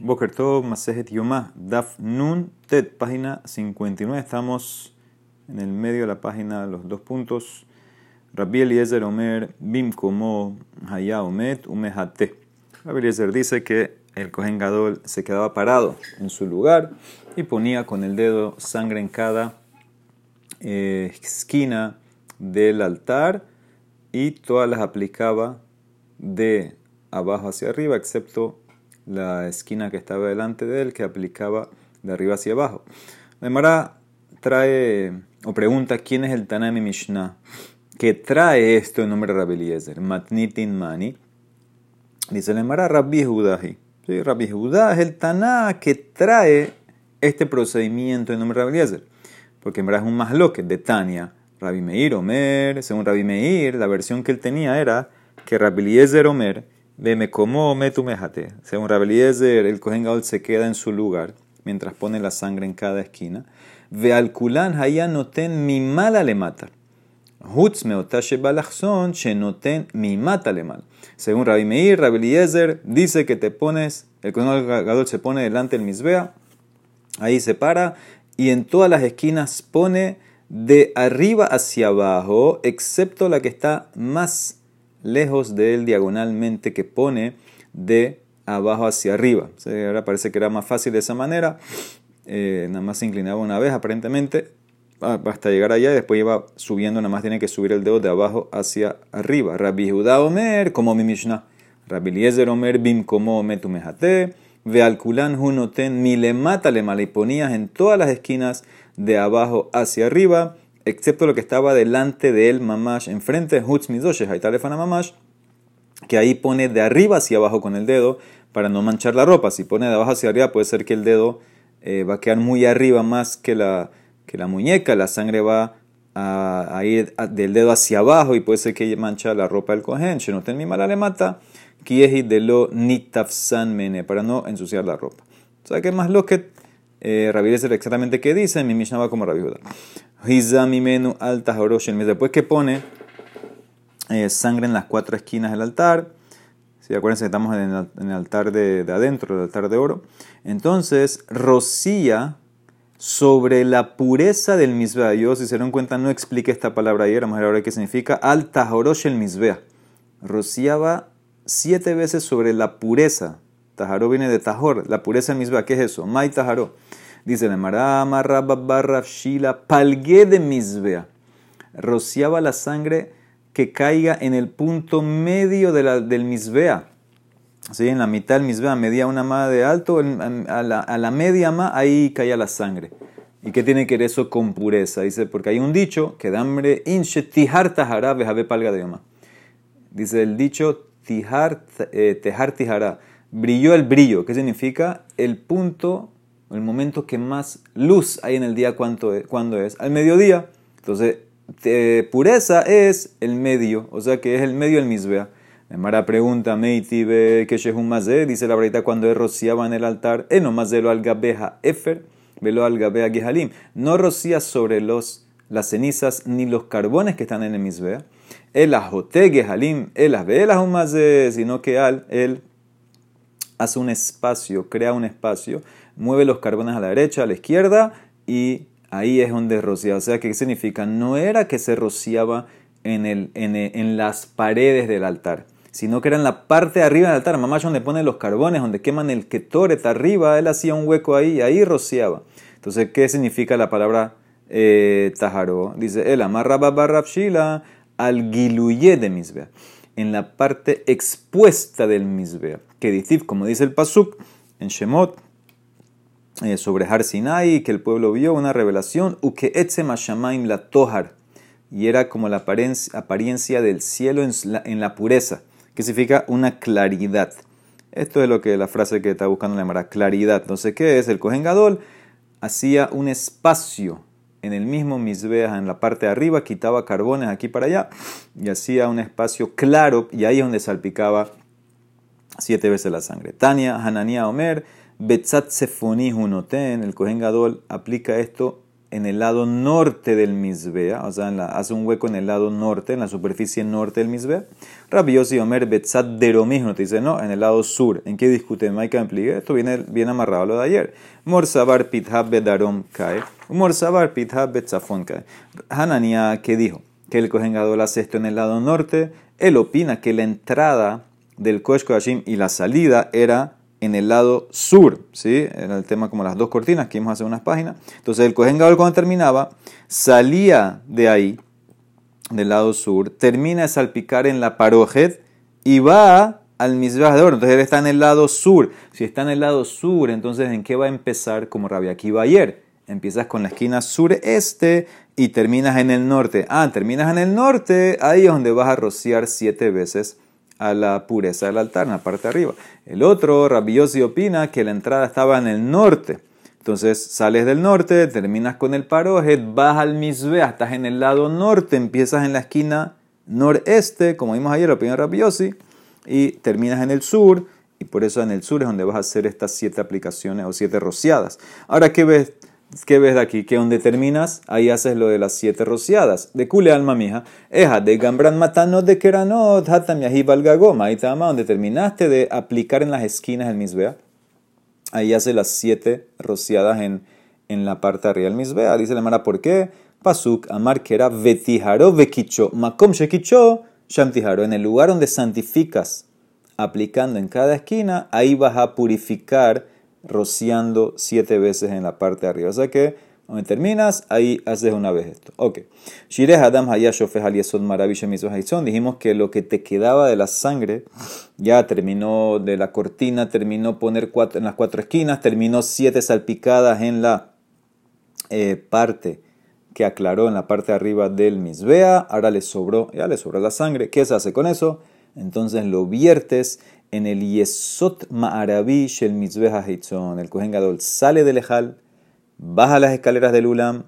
Boker Tov, Masejet Yomah, Daf Nun Tet, página 59. Estamos en el medio de la página, los dos puntos. Rabbi Eliezer Omer, Bim Komo, Haya Omet, Umehate. Rabbi Eliezer dice que el Kohen Gadol se quedaba parado en su lugar y ponía con el dedo sangre en cada eh, esquina del altar y todas las aplicaba de abajo hacia arriba, excepto la esquina que estaba delante de él, que aplicaba de arriba hacia abajo. Demara trae o pregunta quién es el Tanami Mishnah que trae esto en nombre de Rabbi Eliezer, Matnitin Mani. Dice Emara Rabbi Judahi. Sí, Rabbi Judá es el Taná que trae este procedimiento en nombre de Rabbi Eliezer. Porque en verdad es un masloque de Tania. Rabbi Meir Omer, según Rabbi Meir, la versión que él tenía era que Rabbi Eliezer Omer me como metu mejate. Según Rabeliezer, el Kohen Gadol se queda en su lugar mientras pone la sangre en cada esquina. Ve al kulan haya noten mi mala le mata. Hutz meotashe balachson she noten mi mata le mal. Según Rabbi Meir, Rabeliezer dice que te pones, el Kohen Gadol se pone delante del misbea, ahí se para y en todas las esquinas pone de arriba hacia abajo, excepto la que está más lejos de él diagonalmente que pone de abajo hacia arriba. ahora parece que era más fácil de esa manera. Eh, nada más se inclinaba una vez aparentemente hasta llegar allá y después iba subiendo, nada más tiene que subir el dedo de abajo hacia arriba. Rabbi Judá Omer, como mi Mishnah. Rabbi Eliezer Omer, bim como metu mejate. Ve al kulan hunoten mi le mata le y ponías en todas las esquinas de abajo hacia arriba excepto lo que estaba delante de él, mamash, enfrente Hutz Midoshe, Haitalefana mamash, que ahí pone de arriba hacia abajo con el dedo para no manchar la ropa. Si pone de abajo hacia arriba, puede ser que el dedo eh, va a quedar muy arriba más que la, que la muñeca, la sangre va a, ir del dedo hacia abajo y puede ser que mancha la ropa del cohen. no ten mi mala le mata, kiehi de lo nitafsan mene, para no ensuciar la ropa. O sea que más lo que eh, exactamente qué dice, mi Mishnah va como Rabbi Hizamimenu alta Después que pone eh, sangre en las cuatro esquinas del altar, si acuérdense que estamos en el, altar de, adentro, el altar de oro, entonces rocía sobre la pureza del misbea. Yo, si se dieron cuenta, no expliqué esta palabra ayer, vamos a ver ahora qué significa. Al el misbea. Rociaba siete veces sobre la pureza. Tajaró viene de tajor, la pureza del misbea. ¿Qué es eso? Mai tajaró. Dice la Marama Barra Shila, palgué de misbea. Rociaba la sangre que caiga en el punto medio de la, del misbea. ¿Sí? En la mitad del misbea, medía una ma de alto, a la, a la media ma, ahí caía la sangre. ¿Y qué tiene que ver eso con pureza? Dice, porque hay un dicho que da hambre, inche tihar tahara vejabe palga de yoma. Dice el dicho, tihar, eh, tijara. Brilló el brillo. ¿Qué significa? El punto el momento que más luz hay en el día, ¿cuánto es? ¿cuándo es? Al mediodía. Entonces, pureza es el medio, o sea que es el medio del misbea. Mara pregunta, Meitibe, que mazé, dice la verdad cuando él rociaba en el altar, eno mazelo al gabeja efer, velo al gehalim. No rocía sobre los, las cenizas ni los carbones que están en el misbea. El ajote gehalim, el velas mazé, sino que al, él hace un espacio, crea un espacio mueve los carbones a la derecha, a la izquierda y ahí es donde rocía. O sea, ¿qué significa? No era que se rociaba en, el, en, las paredes del altar, sino que era en la parte de arriba del altar. Mamá, donde pone los carbones, donde queman el ketoret arriba, él hacía un hueco ahí y ahí rociaba. Entonces, ¿qué significa la palabra eh? Dice, el amarra shila al giluye de misbea. En la parte expuesta del misbea. Que como dice el pasuk en Shemot eh, sobre Har Sinai, que el pueblo vio una revelación, uke la tohar, y era como la apariencia del cielo en la, la, pureza, que significa una claridad. Esto es lo que la frase que está buscando llamar claridad. Entonces, ¿qué es? El Kohen Gadol hacía un espacio en el mismo Misbeah, en la parte de arriba, quitaba carbones aquí para allá, y hacía un espacio claro, y ahí es donde salpicaba siete veces la sangre. Tania, Hananía, Omer, Betzat Sefoni Hunoten, el Kohen Gadol aplica esto en el lado norte del Misbea, o sea, hace un hueco en el lado norte, en la superficie norte del Misbea. Rabbi Yossi Omer Betzat Deromismo te dice, no, en el lado sur. ¿En qué discute Maika Ampligue? Esto viene bien amarrado a lo de ayer. Morsabar Pithab Bedarom Kae, Morsabar Pithab Betzafon Kae. Hanania, ¿qué dijo? Que el Kohen Gadol hace esto en el lado norte. Él opina que la entrada del Kosh y la salida era en el lado sur, ¿sí? Era el tema como las dos cortinas que vimos hace unas páginas. Entonces el Kohen Gadol cuando terminaba, salía de ahí, del lado sur, termina de salpicar en la parojet y va al Mizbeach de. Entonces él está en el lado sur. Si está en el lado sur, entonces ¿en qué va a empezar? Como Rabia ayer. Empiezas con la esquina sureste y terminas en el norte. Ah, terminas en el norte, ahí es donde vas a rociar siete veces a la pureza del altar, en la parte de arriba. El otro, Rabiosi, opina que la entrada estaba en el norte. Entonces sales del norte, terminas con el parojet, vas al misbe, estás en el lado norte, empiezas en la esquina noreste, como vimos ayer, la opinión de Rabiosi, y terminas en el sur, y por eso en el sur es donde vas a hacer estas siete aplicaciones o siete rociadas. Ahora, ¿qué ves? ¿Qué ves de aquí? Que donde terminas, ahí haces lo de las siete rociadas. De cule alma mija. Eja, de gambran matanot de keranot, hatam valgagoma. Ahí está, donde terminaste de aplicar en las esquinas el misbea. Ahí hace las siete rociadas en, en la parte arriba del misbea. Dice la mara, ¿por qué? Pasuk, amar que era vetijaro vekicho. Makom shekicho, shamtijaro. En el lugar donde santificas, aplicando en cada esquina, ahí vas a purificar rociando siete veces en la parte de arriba. O sea que, donde terminas, ahí haces una vez esto. Ok. Adam Dijimos que lo que te quedaba de la sangre ya terminó de la cortina, terminó poner en las cuatro esquinas, terminó siete salpicadas en la eh, parte que aclaró en la parte de arriba del misbea. Ahora le sobró, ya le sobró la sangre. ¿Qué se hace con eso? Entonces lo viertes en el Yesot Ma'arabi Shel Mitzveh. El Kohen Gadol sale del Ejal, baja las escaleras del Ulam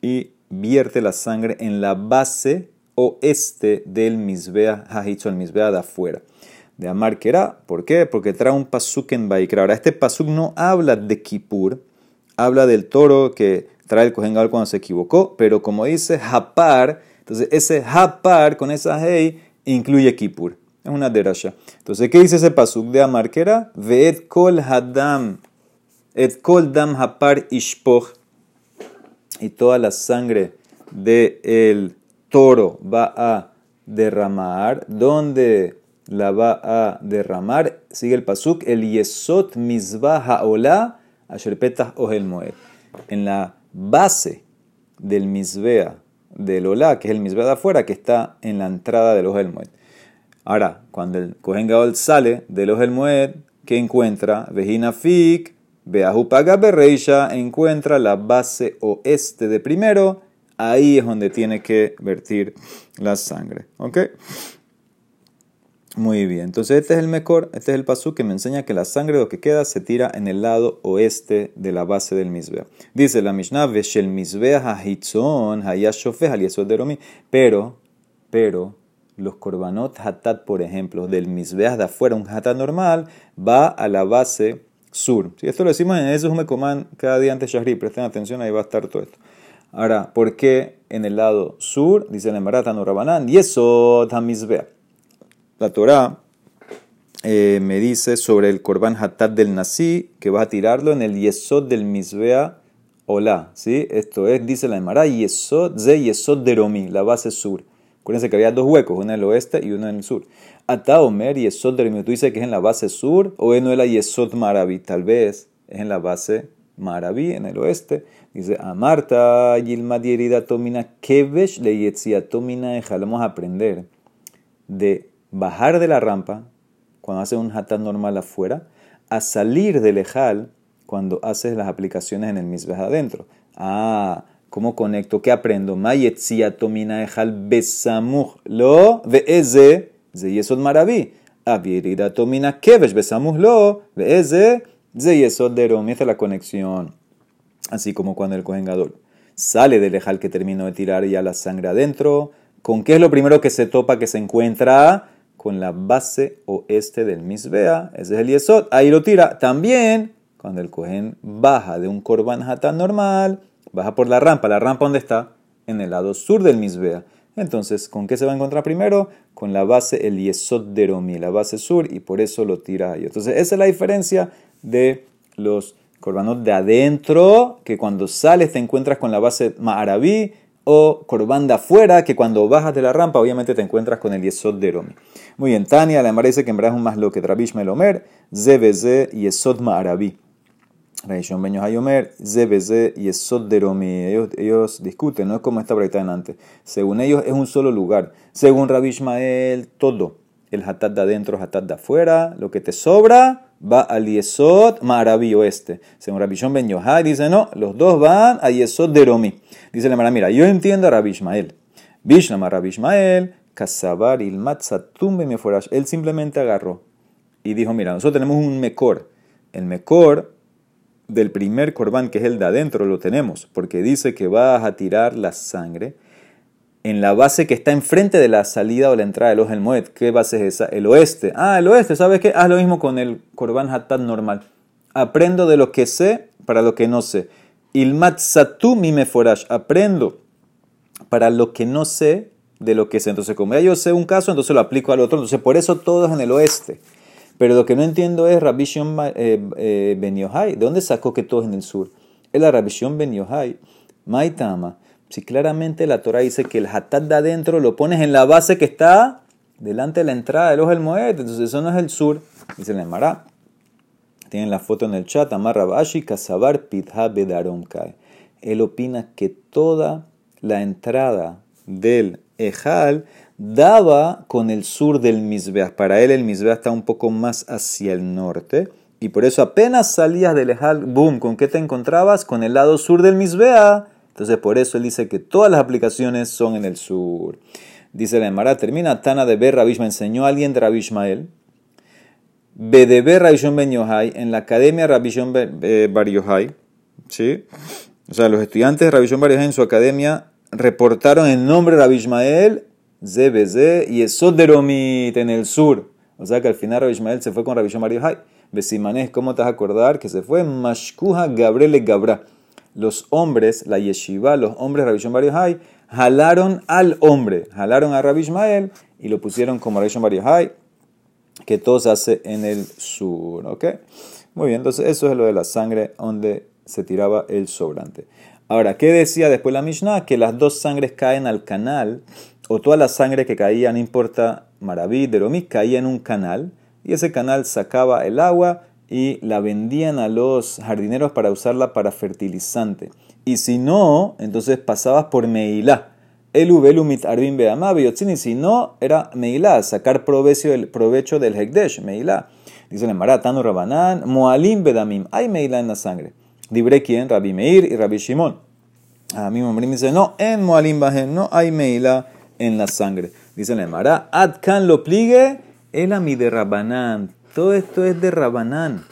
y vierte la sangre en la base oeste del Mizbeah HaHitzon, el Mizbeah de afuera. De Amar Kera, ¿por qué? Porque trae un pasuk en Baikra. Ahora, este pasuk no habla de Kippur, habla del toro que trae el Kohen Gadol cuando se equivocó, pero como dice Hapar, entonces ese Hapar con esa hey incluye Kippur. Es una derasha. Entonces, ¿qué dice ese pasuk de Amar? Que era Ve'et kol hadam, et kol dam hapar ishpoch. Y toda la sangre del el toro va a derramar. ¿Dónde la va a derramar? Sigue el pasuk. El yesot mizbah ha'olah asher petah ohel moed. En la base del misbea del olá, que es el misbea de afuera, que está en la entrada del ohel moed. Ahora, cuando el Kohen Gadol sale de los Moed, ¿qué encuentra? Vejina Fik, Beahupaga Berreisha, encuentra la base oeste de primero, ahí es donde tiene que vertir la sangre. ¿Ok? Muy bien, entonces este es el mejor, este es el pasú que me enseña que la sangre lo que queda se tira en el lado oeste de la base del misbea. Dice la Mishnah, Veshel misbea hahitzon hayashofeh al de Pero, pero, los korbanot hatat, por ejemplo, del misbeas de afuera, un hatat normal, va a la base sur. Si esto lo decimos en eso, me coman cada día antes Shahri, presten atención, ahí va a estar todo esto. Ahora, ¿por qué en el lado sur? Dice el Embarata no Rabanán, y eso misbea. La Torah eh, me dice sobre el korban hatat del nasi, que va a tirarlo en el yesod del misbea hola, ¿sí? Esto es, dice la Emara, yesod, ze yesod de romi, la base sur. Acuérdense que había dos huecos, uno en el oeste y uno en el sur. Ata Omer Yesod Derimi, tú dices que es en la base sur o no es la Yesod Maraví, tal vez es en la base Maraví, en el oeste. Dice, a Marta, Yilma Dierida Tomina Kevesh le Yetzia Tomina Vamos a aprender de bajar de la rampa cuando haces un hatat normal afuera, a salir del ejal cuando haces las aplicaciones en el misbeh adentro. Ah, ¿Cómo conecto? ¿Qué aprendo? Mayetzia tomina ejal besamuj lo veeze ze yesod maraví. Avirida tomina kevesh besamuj lo veeze ze yesod derom. Esta es la conexión. Así como cuando el cojengador sale del ejal que terminó de tirar ya la sangre adentro. ¿Con qué es lo primero que se topa, que se encuentra? Con la base oeste del misbea. Ese es el yesod. Ahí lo tira. También, cuando el cohen baja de un korban hatán normal baja por la rampa. ¿La rampa dónde está? En el lado sur del Misbea. Entonces, ¿con qué se va a encontrar primero? Con la base, el Yesod de Romi, la base sur, y por eso lo tira ahí. Entonces, esa es la diferencia de los corbanos de adentro, que cuando sales te encuentras con la base Ma'arabí, o corban de afuera, que cuando bajas de la rampa, obviamente te encuentras con el Yesod de Romi. Muy bien, Tania, la dice que en verdad más lo que Trabish Melomer, Zebeze Yesod Ma'arabí. Reishon Ben Yohayomer, Zebeze y Esod de Romi. Ellos, ellos discuten, no es como esta breita antes. Según ellos, es un solo lugar. Según Rabbi Ishmael, todo. El hatat de adentro, hatat de afuera. Lo que te sobra va al Yesod Maraví oeste. Según Rabbi Shon Ben Yohai, dice no, los dos van a Yesod de Romi. Dice la Mara, mira, yo entiendo a Rabbi Ishmael. Bishlama Rabbi Ishmael, Kasabar Ilmat Satum Él simplemente agarró y dijo, mira, nosotros tenemos un mecor. El mecor del primer corbán, que es el de adentro, lo tenemos, porque dice que vas a tirar la sangre en la base que está enfrente de la salida o la entrada del Ojel Moed. ¿Qué base es esa? El oeste. Ah, el oeste, ¿sabes qué? Haz lo mismo con el corbán hatat normal. Aprendo de lo que sé para lo que no sé. Ilmat satu mi meforash. Aprendo para lo que no sé de lo que sé. Entonces, como ya yo sé un caso, entonces lo aplico al otro. Entonces, por eso todo es en el oeste. Pero lo que no entiendo es Rabbi eh, eh, Ben Yohai. ¿De dónde sacó que todo es en el sur? Es la Rabbi Ben Yohai. Maitama. Si claramente la Torah dice que el hatat de adentro lo pones en la base que está delante de la entrada del ojo del Moed. Entonces eso no es el sur. Dice el Mará. Tienen la foto en el chat. Amar Rabashi Kasabar Kai. Él opina que toda la entrada del Ejal daba con el sur del Misbeah. Para él el Misbeah está un poco más hacia el norte. Y por eso apenas salías del Ejal, boom, ¿con qué te encontrabas? Con el lado sur del Misbeah. Entonces por eso él dice que todas las aplicaciones son en el sur. Dice la Emara, termina Tana de Ber me enseñó a alguien de Rabishmael. Bedebe Rabishon Ben Yohai, en la academia Rabishon eh, Bar Yohai. ¿Sí? O sea, los estudiantes de Rabishon Bar Yohai en su academia reportaron el nombre de Rabishmael ZBZ y Esoderomit en el sur. O sea que al final Rabbi se fue con Rabbi Shomar ¿cómo te vas a acordar? Que se fue Mashkuha Gabriele Gabra. Los hombres, la yeshiva, los hombres Rabbi Shomar jalaron al hombre, jalaron a Rabbi Ishmael y lo pusieron como Rabbi Shomar que todo se hace en el sur. ¿Ok? Muy bien, entonces eso es lo de la sangre donde se tiraba el sobrante. Ahora, ¿qué decía después la Mishnah? Que las dos sangres caen al canal o toda la sangre que caía, no importa, Maraví, Deromí, caía en un canal y ese canal sacaba el agua y la vendían a los jardineros para usarla para fertilizante. Y si no, entonces pasabas por Meilá. El Ubelumit Arbin y si no, era Meilá, sacar provecho del, Hekdesh, Meilá. Dice el Maratano Rabanán, Moalim Bedamim, hay Meilá en la sangre. Dibre quién, Rabbi Meir y Rabbi Shimon. A mí me dice, no, en Moalim Bahem no hay Meilá en la sangre. Dice la Emara, Adkan lo pligue, el ami de Rabanán. Todo esto es de Rabanán.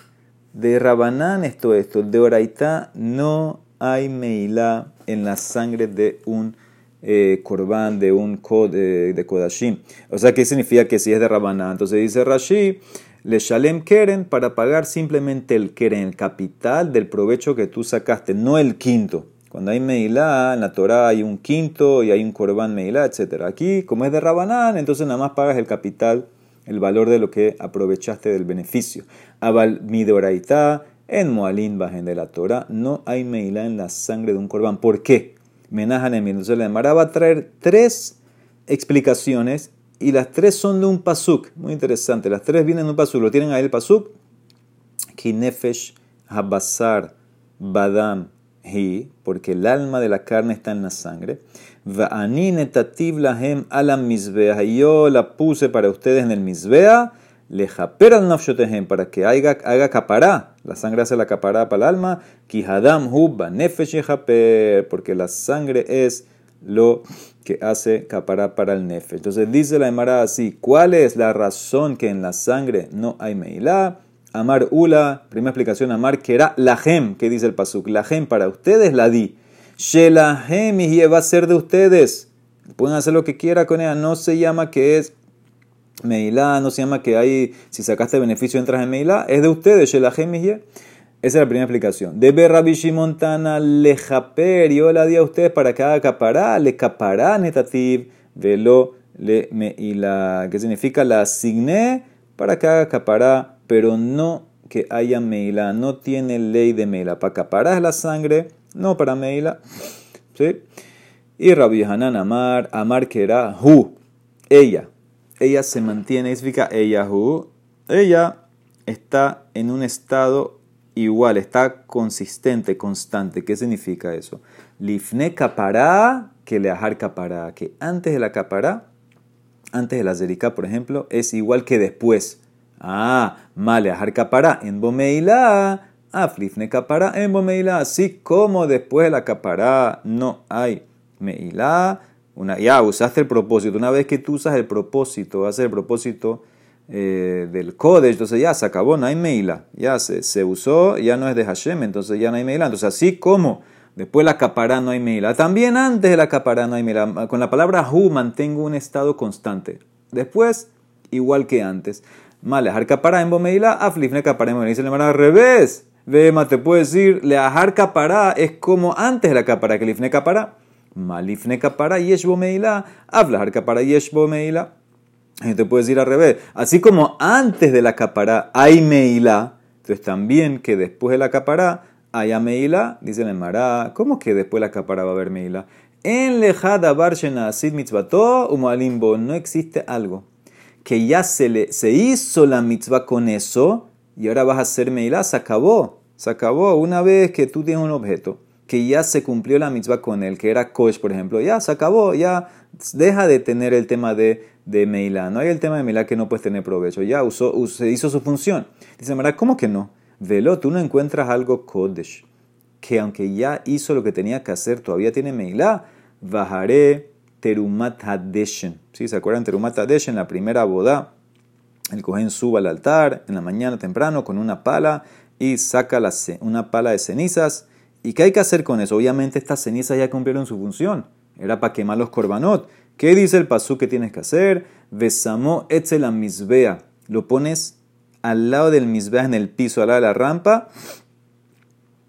De Rabanán esto, esto. De Oraitá no hay meilá en la sangre de un eh, corbán, de un kod, de, Kodashim. O sea, ¿qué significa que si es de Rabanán? Entonces dice Rashi, le shalem keren para pagar simplemente el keren, el capital del provecho que tú sacaste, no el quinto. Cuando hay Meilá, en la Torah hay un quinto y hay un Corbán Meilá, etc. Aquí, como es de Rabanán, entonces nada más pagas el capital, el valor de lo que aprovechaste del beneficio. Abal Midoraita, en Moalín Bajen de la Torah, no hay Meilá en la sangre de un Corbán. ¿Por qué? Menajan Entonces la va a traer tres explicaciones y las tres son de un pasuk. Muy interesante. Las tres vienen de un pasuk. Lo tienen ahí el pasuk. Kinefesh Habasar Badam porque el alma de la carne está en la sangre. alam Y yo la puse para ustedes en el misbea. Lejaper nafshotehem, para que haga, haga capará. La sangre hace la capará para el alma. Kihadam hubba nefesh porque la sangre es lo que hace capará para el nefe. Entonces dice la Emara así: ¿Cuál es la razón que en la sangre no hay meilá? Amar Ula, primera explicación, Amar que era la gem, que dice el Pasuk. La gem para ustedes la di. Shelahem y va a ser de ustedes. Pueden hacer lo que quiera con ella. No se llama que es Meilá, no se llama que hay, si sacaste beneficio entras en Meilá. Es de ustedes, Shelahem y Esa es la primera explicación. Debe Rabbi Shimon Tana lejaper. Yo la di a ustedes para que haga capará, le capará netativ, velo le me y la que significa la asigné para que haga capará, pero no que haya meila, no tiene ley de meila. Para capará es la sangre, no para meila. ¿Sí? Y Rabbi Hanan Amar, Amar que era hu, ella. Ella se mantiene, significa ella hu. Ella está en un estado igual, está consistente, constante. ¿Qué significa eso? Lifne capará que leajar capará, que antes de la capará, antes de la zerika, por ejemplo, es igual que después. Ah, mal leajar capará en bomeila, aflifne capará en bomeila, así como después de la capará no hay meila. Una, ya usaste el propósito. Una vez que tú usas el propósito, haces el propósito eh, del Kodesh, entonces ya se acabó, no hay Meila. Ya se, se, usó, ya no es de Hashem, entonces ya no hay Meila. Entonces, así como después la capará no hay Meila, también antes de la capará no hay Meila. Con la palabra Hu mantengo un estado constante. Después, igual que antes. Malejar capará en Bomeila, aflifne capará en. Dice al revés. Vema, te puedo decir, leajar capará es como antes de la capará, que lifne capará. Malifne capará, yesh bomeila, aflajar capará, yesh bomeila. Te puedes ir al revés. Así como antes de la capará hay meila, entonces también que después de la capará haya meila, dice el Mará. ¿Cómo que después de la capará va a haber meila? En lejada barshena asid mitzvato umalimbo no existe algo que ya se, le, se hizo la mitzvah con eso y ahora vas a hacer meila, se acabó. Se acabó. Una vez que tú tienes un objeto que ya se cumplió la mitzvah con él, que era kosh, por ejemplo, ya se acabó, ya deja de tener el tema de de Meilá. No hay el tema de Meilá que no puedes tener provecho. Ya usó, hizo su función. Dice Mara, ¿cómo que no? Velo, tú no encuentras algo Kodesh, que aunque ya hizo lo que tenía que hacer, todavía tiene Meilá. Bajaré Terumat Hadeshen. ¿Sí? ¿Se acuerdan? Terumat Hadeshen, la primera boda. El cohen sube al altar en la mañana temprano con una pala y saca una pala de cenizas. ¿Y qué hay que hacer con eso? Obviamente estas cenizas ya cumplieron su función. Era para quemar los korbanot. ¿Qué dice el pasú que tienes que hacer? Besamo etzel misbea. Lo pones al lado del misbea en el piso, al lado de la rampa.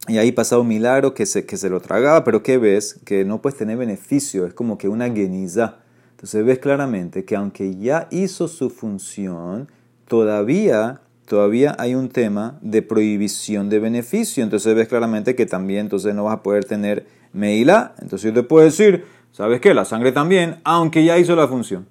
Y ahí pasa un milagro que se, que se lo tragaba, pero ¿qué ves? Que no puedes tener beneficio, es como que una geniza. Entonces ves claramente que aunque ya hizo su función, todavía, todavía hay un tema de prohibición de beneficio. Entonces ves claramente que también entonces no vas a poder tener meila. Entonces yo te puedo decir, ¿Sabes qué? La sangre también, aunque ya hizo la función.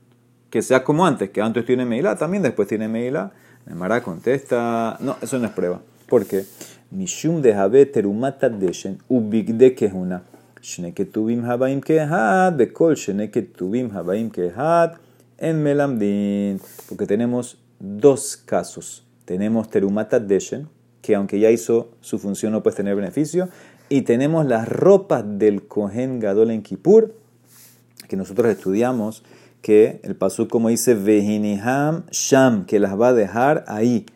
Que sea como antes, que antes tiene Meila, también después tiene Meila. Nemara contesta, no, eso no es prueba. ¿Por qué? Mishum de terumata deshen ubigde kehuna. Shneketubim habaim kehad, bekol shneketubim habaim kehad, en melamdin. Porque tenemos dos casos. Tenemos terumata deshen, que aunque ya hizo su función no puede tener beneficio. Y tenemos las ropas del Kohen Gadol en Kippur, que nosotros estudiamos, que el pasú como dice Vehiniham Sham, que las va a dejar ahí.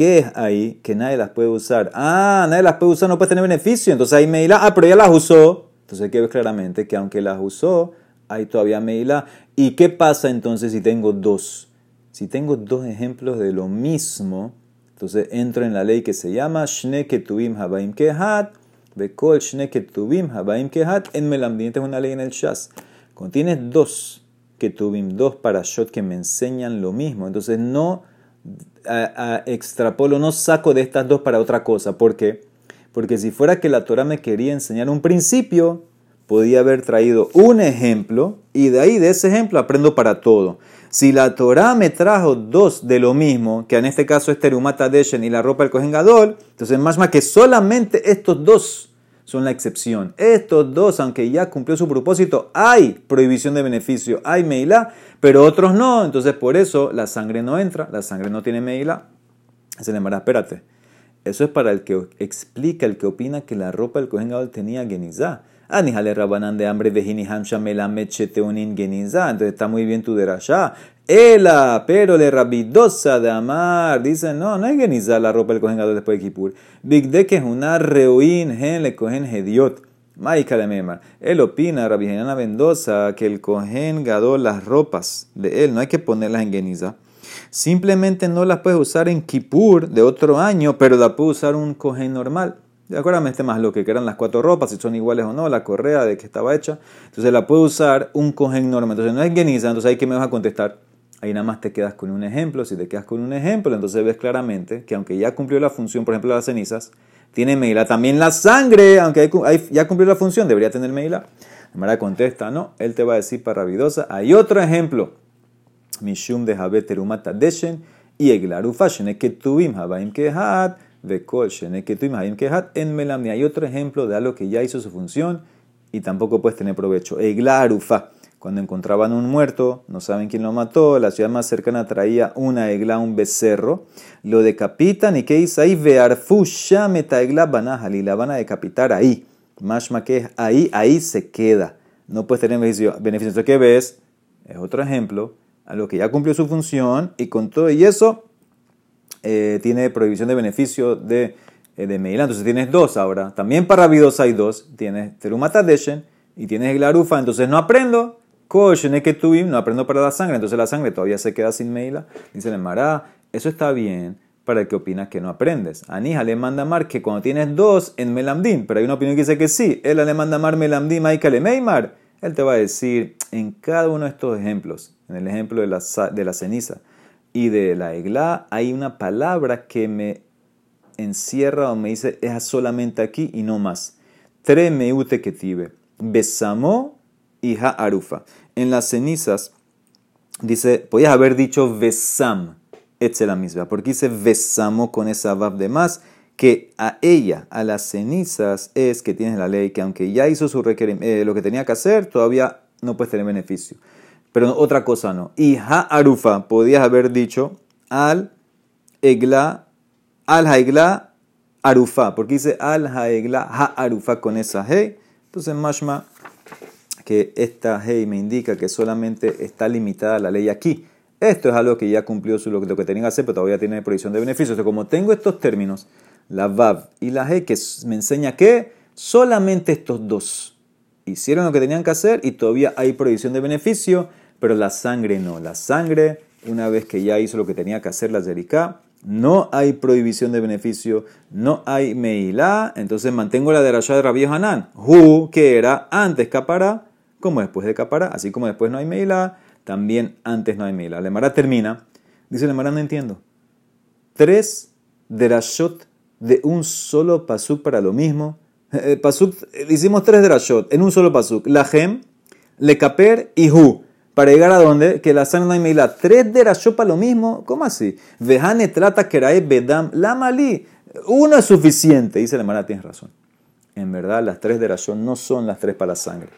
¿Qué es ahí? Que nadie las puede usar. Ah, nadie las puede usar, no puede tener beneficio. Entonces ahí Meila, ah, pero ya las usó. Entonces hay que ver claramente que aunque las usó, hay todavía Meila. ¿Y qué pasa entonces si tengo dos? Si tengo dos ejemplos de lo mismo, entonces entro en la ley que se llama Shneketubim Habaim Kehat, Bekol Shneketubim Habaim Kehat, en Melamdin. es una ley en el Shas. Cuando tienes dos que tuvimos dos parashot que me enseñan lo mismo, entonces no extrapolo, no saco de estas dos para otra cosa. ¿Por qué? Porque si fuera que la Torah me quería enseñar un principio, podía haber traído un ejemplo y de ahí, de ese ejemplo, aprendo para todo. Si la Torah me trajo dos de lo mismo, que en este caso es Terumata Deshen y la ropa del Kohen Gadol, entonces más más que solamente estos dos son la excepción. Estos dos, aunque ya cumplió su propósito, hay prohibición de beneficio, hay meila, pero otros no. Entonces, por eso la sangre no entra, la sangre no tiene meila. Se le llamará, espérate. Eso es para el que explica, el que opina que la ropa del Kohen tenía genizá. Anijale rabanán de hambre de hiniham shamela mechete genizá. Entonces está muy bien tu derashá. Ela, pero le rabidosa de amar. Dicen, no, no hay que ni la ropa del cogen después de Kippur. Big de que es una reuín, gen le cogen hediot. Maika de Memar. Él opina, Rabbi Mendoza, que el cogen gadol las ropas de él no hay que ponerlas en geniza, Simplemente no las puedes usar en Kippur de otro año, pero la puedes usar un cojín normal. Acuérdame este más lo que eran las cuatro ropas, si son iguales o no, la correa de que estaba hecha. Entonces la puede usar un cojín normal. Entonces no es geniza, entonces ahí que me vas a contestar. Ahí nada más te quedas con un ejemplo. Si te quedas con un ejemplo, entonces ves claramente que aunque ya cumplió la función, por ejemplo, las cenizas, tiene Meila. También la sangre, aunque ya cumplió la función, debería tener Meila. Mara contesta, no, él te va a decir para Rabidosa. Hay otro ejemplo. Mishum de Jabet Terumata Deshen y Eglarufa Sheneketuvim Habaim Kehat Vekol Sheneketuvim Habaim Kehat en Melamni. Hay otro ejemplo de algo que ya hizo su función y tampoco puedes tener provecho. Eglarufa. Cuando encontraban un muerto, no saben quién lo mató, la ciudad más cercana traía una egla, un becerro, lo decapitan y ¿qué dice ahí? Vearfu shameta egla banajali, la van a decapitar ahí. Mashma que ahí, ahí se queda. No puedes tener beneficio. beneficio. ¿Qué ves? Es otro ejemplo, a lo que ya cumplió su función y con todo y eso eh, tiene prohibición de beneficio de, eh, de Meila. Entonces tienes dos ahora. También para Vidos hay dos. Tienes Terumata Deshen y tienes Eglarufa. Entonces no aprendo no aprendo para la sangre, entonces la sangre todavía se queda sin meila. Dice Mará, eso está bien para el que opinas que no aprendes. Anija le manda mar que cuando tienes dos en Melamdim, pero hay una opinión que dice que sí, él le manda mar Melamdim, le Meimar. Él te va a decir en cada uno de estos ejemplos, en el ejemplo de la, de la ceniza y de la egla, hay una palabra que me encierra o me dice es solamente aquí y no más. Tre meute que Besamo y arufa En las cenizas, dice, podías haber dicho besam, la misma, porque dice besamo con esa vav de más, que a ella, a las cenizas, es que tienes la ley, que aunque ya hizo su eh, lo que tenía que hacer, todavía no puedes tener beneficio. Pero otra cosa no. Y arufa podías haber dicho al egla, al haegla arufa, porque dice al haegla arufa con esa hey. Entonces, mashma que esta hey me indica que solamente está limitada la ley aquí. Esto es algo que ya cumplió su, lo, que tenía que hacer, pero todavía tiene prohibición de beneficios. Entonces, como tengo estos términos, la Vav y la Hey, que me enseña que solamente estos dos hicieron lo que tenían que hacer y todavía hay prohibición de beneficio, pero la sangre no. La sangre, una vez que ya hizo lo que tenía que hacer la Zerika, no hay prohibición de beneficio, no hay Meilá, entonces mantengo la de Rashad de Rabbi Hanan. Hu, que era antes Capará, como después de Capara, así como después no hay Meila, también antes no hay Meila. La Mara termina, dice la Mara, no entiendo. Tres derashot de un solo pasuk para lo mismo. Eh, pasuk, hicimos tres derashot en un solo pasuk. La gem, le caper y hu. Para llegar a donde? Que la sangre no hay Meila. Tres derashot para lo mismo. ¿Cómo así? Vejane trata kerae bedam la malí. Uno es suficiente. Dice la Mara, tienes razón. En verdad, las tres derashot no son las tres para la sangre.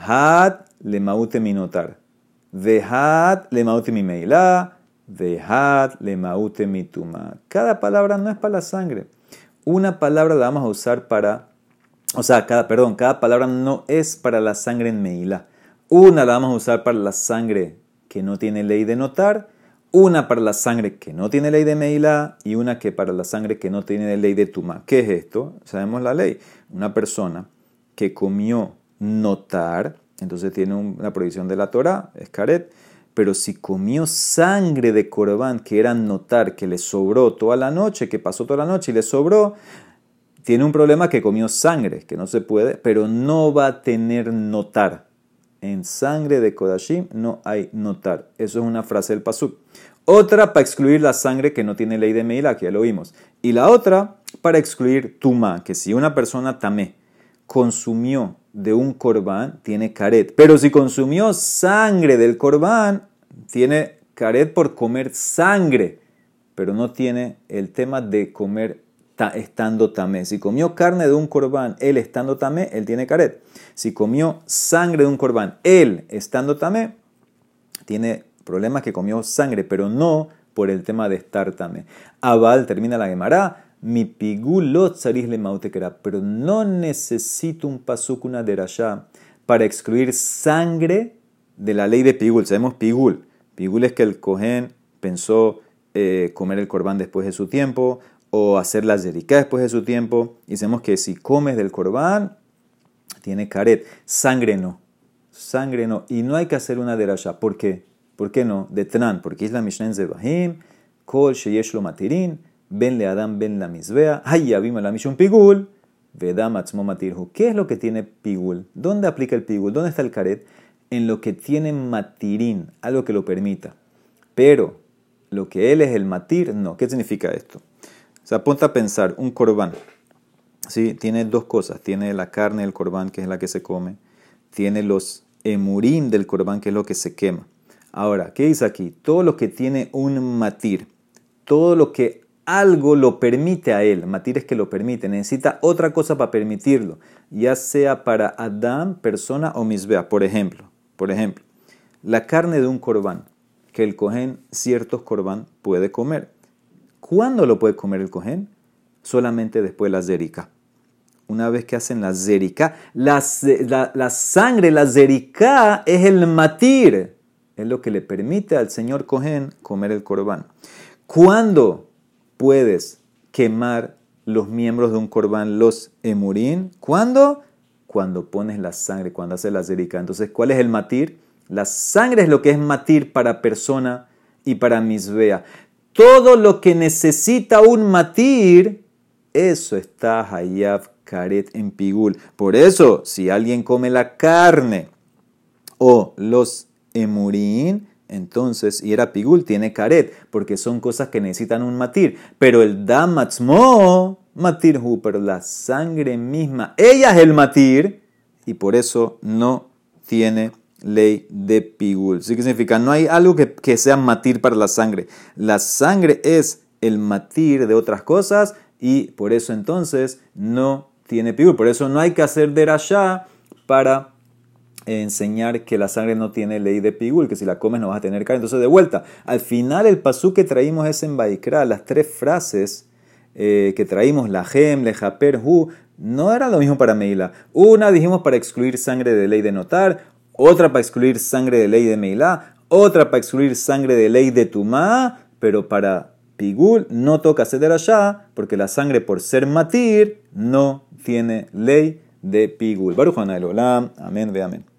Had le maute minotar. Vehad le maute mi meila. Vehad le maute mi tuma. Cada palabra no es para la sangre. Una palabra la vamos a usar para. O sea, cada, perdón, cada palabra no es para la sangre en meila. Una la vamos a usar para la sangre que no tiene ley de notar, una para la sangre que no tiene ley de Meila y una que para la sangre que no tiene ley de Tuma. ¿Qué es esto? Sabemos la ley. Una persona que comió notar, entonces tiene una prohibición de la Torah, es caret. Pero si comió sangre de corbán, que era notar, que le sobró toda la noche, que pasó toda la noche y le sobró, tiene un problema que comió sangre, que no se puede, pero no va a tener notar. En sangre de Kodashim no hay notar. Eso es una frase del Pasuk. Otra para excluir la sangre que no tiene ley de Meila, que ya lo vimos. Y la otra para excluir Tuma, que si una persona tamé consumió de un corbán, tiene caret. Pero si consumió sangre del corbán, tiene caret por comer sangre, pero no tiene el tema de comer estando tamé. Si comió carne de un corbán, él estando tamé, él tiene caret. Si comió sangre de un corbán, él estando tamé, tiene problemas que comió sangre, pero no por el tema de estar tamé. Abal termina la Gemara mi pigulot le mautekera, pero no necesito un pasuk, una derashá, para excluir sangre de la ley de pigul. Sabemos pigul. Pigul es que el cohen pensó eh, comer el corbán después de su tiempo o hacer la zerika después de su tiempo. Y sabemos que si comes del corbán, tiene caret. Sangre no. Sangre no. Y no hay que hacer una derashá. ¿Por qué? ¿Por qué no? De Tran, porque es la Mishnah Zebahim, Kol Sheyesh lo Matirin, Ben le Adam Ben la Misbea, Hayabim la Mishun Pigul, Matirhu. ¿Qué es lo que tiene Pigul? ¿Dónde aplica el Pigul? ¿Dónde está el Karet? En lo que tiene Matirin, algo que lo permita. Pero lo que él es el Matir, no. ¿Qué significa esto? O sea, ponte a pensar, un corbán, ¿sí? Tiene dos cosas. Tiene la carne del corbán, que es la que se come. Tiene los emurín del corbán, que es lo que se quema. Ahora, ¿qué dice aquí? Todo lo que tiene un matir, todo lo que algo lo permite a él, matir es que lo permite, necesita otra cosa para permitirlo, ya sea para Adán, persona o misbea. Por ejemplo, por ejemplo, la carne de un corbán, que el cojén, ciertos corbán, puede comer. ¿Cuándo lo puede comer el cojén? Solamente después de la zerika. Una vez que hacen la zerika, la, la sangre, la zerika es el matir es lo que le permite al señor Cohen comer el corbán. ¿Cuándo puedes quemar los miembros de un corbán, los emurín? ¿Cuándo? Cuando pones la sangre, cuando haces la zerika. Entonces, ¿cuál es el matir? La sangre es lo que es matir para persona y para misbea. Todo lo que necesita un matir, eso está hayab karet en pigul. Por eso, si alguien come la carne o los emurín, entonces, y era pigul, tiene caret, porque son cosas que necesitan un matir. Pero el damatzmo, matir pero la sangre misma, ella es el matir, y por eso no tiene ley de pigul. ¿Sí que significa? No hay algo que, que sea matir para la sangre. La sangre es el matir de otras cosas, y por eso entonces no tiene pigul. Por eso no hay que hacer derashá para enseñar que la sangre no tiene ley de pigul, que si la comes no vas a tener carne. Entonces, de vuelta, al final el pasú que traímos es en Baikra, las tres frases eh, que traímos, la gem, le japer, hu, no era lo mismo para Meila. Una dijimos para excluir sangre de ley de notar, otra para excluir sangre de ley de Meila, otra para excluir sangre de ley de Tumá, pero para Pigul no toca ceder allá, porque la sangre por ser matir no tiene ley de Pigul. Baruch Olam, amén, ve amén.